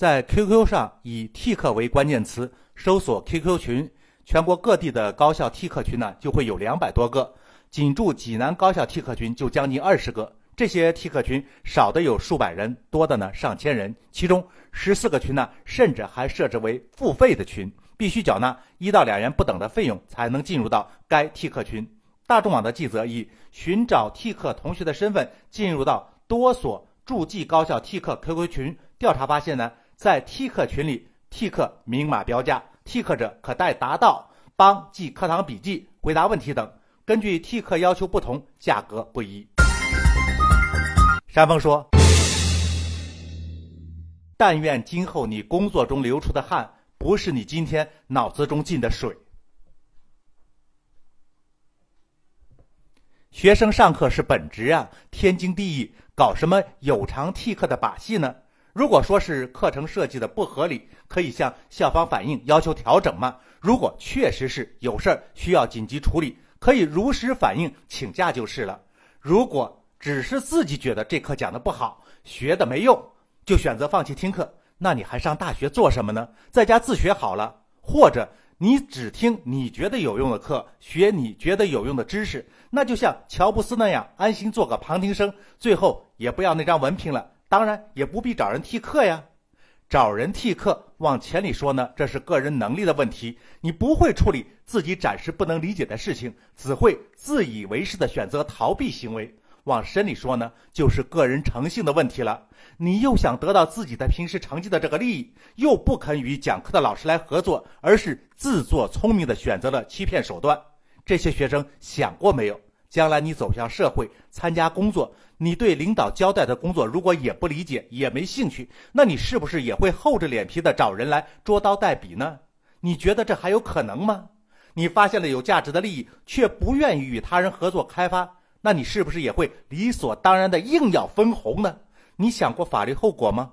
在 QQ 上以替课为关键词搜索 QQ 群，全国各地的高校替课群呢就会有两百多个，仅驻济南高校替课群就将近二十个。这些替课群少的有数百人，多的呢上千人。其中十四个群呢，甚至还设置为付费的群，必须缴纳一到两元不等的费用才能进入到该替课群。大众网的记者以寻找替课同学的身份进入到多所驻冀高校替课 QQ 群，调查发现呢。在替课群里，替课明码标价，替课者可带答到，帮记课堂笔记、回答问题等。根据替课要求不同，价格不一。山峰说：“但愿今后你工作中流出的汗，不是你今天脑子中进的水。”学生上课是本职啊，天经地义，搞什么有偿替课的把戏呢？如果说是课程设计的不合理，可以向校方反映，要求调整吗？如果确实是有事儿需要紧急处理，可以如实反映，请假就是了。如果只是自己觉得这课讲的不好，学的没用，就选择放弃听课，那你还上大学做什么呢？在家自学好了，或者你只听你觉得有用的课，学你觉得有用的知识，那就像乔布斯那样，安心做个旁听生，最后也不要那张文凭了。当然也不必找人替课呀，找人替课，往浅里说呢，这是个人能力的问题。你不会处理自己暂时不能理解的事情，只会自以为是的选择逃避行为。往深里说呢，就是个人诚信的问题了。你又想得到自己的平时成绩的这个利益，又不肯与讲课的老师来合作，而是自作聪明的选择了欺骗手段。这些学生想过没有？将来你走向社会，参加工作，你对领导交代的工作如果也不理解，也没兴趣，那你是不是也会厚着脸皮的找人来捉刀代笔呢？你觉得这还有可能吗？你发现了有价值的利益，却不愿意与他人合作开发，那你是不是也会理所当然的硬要分红呢？你想过法律后果吗？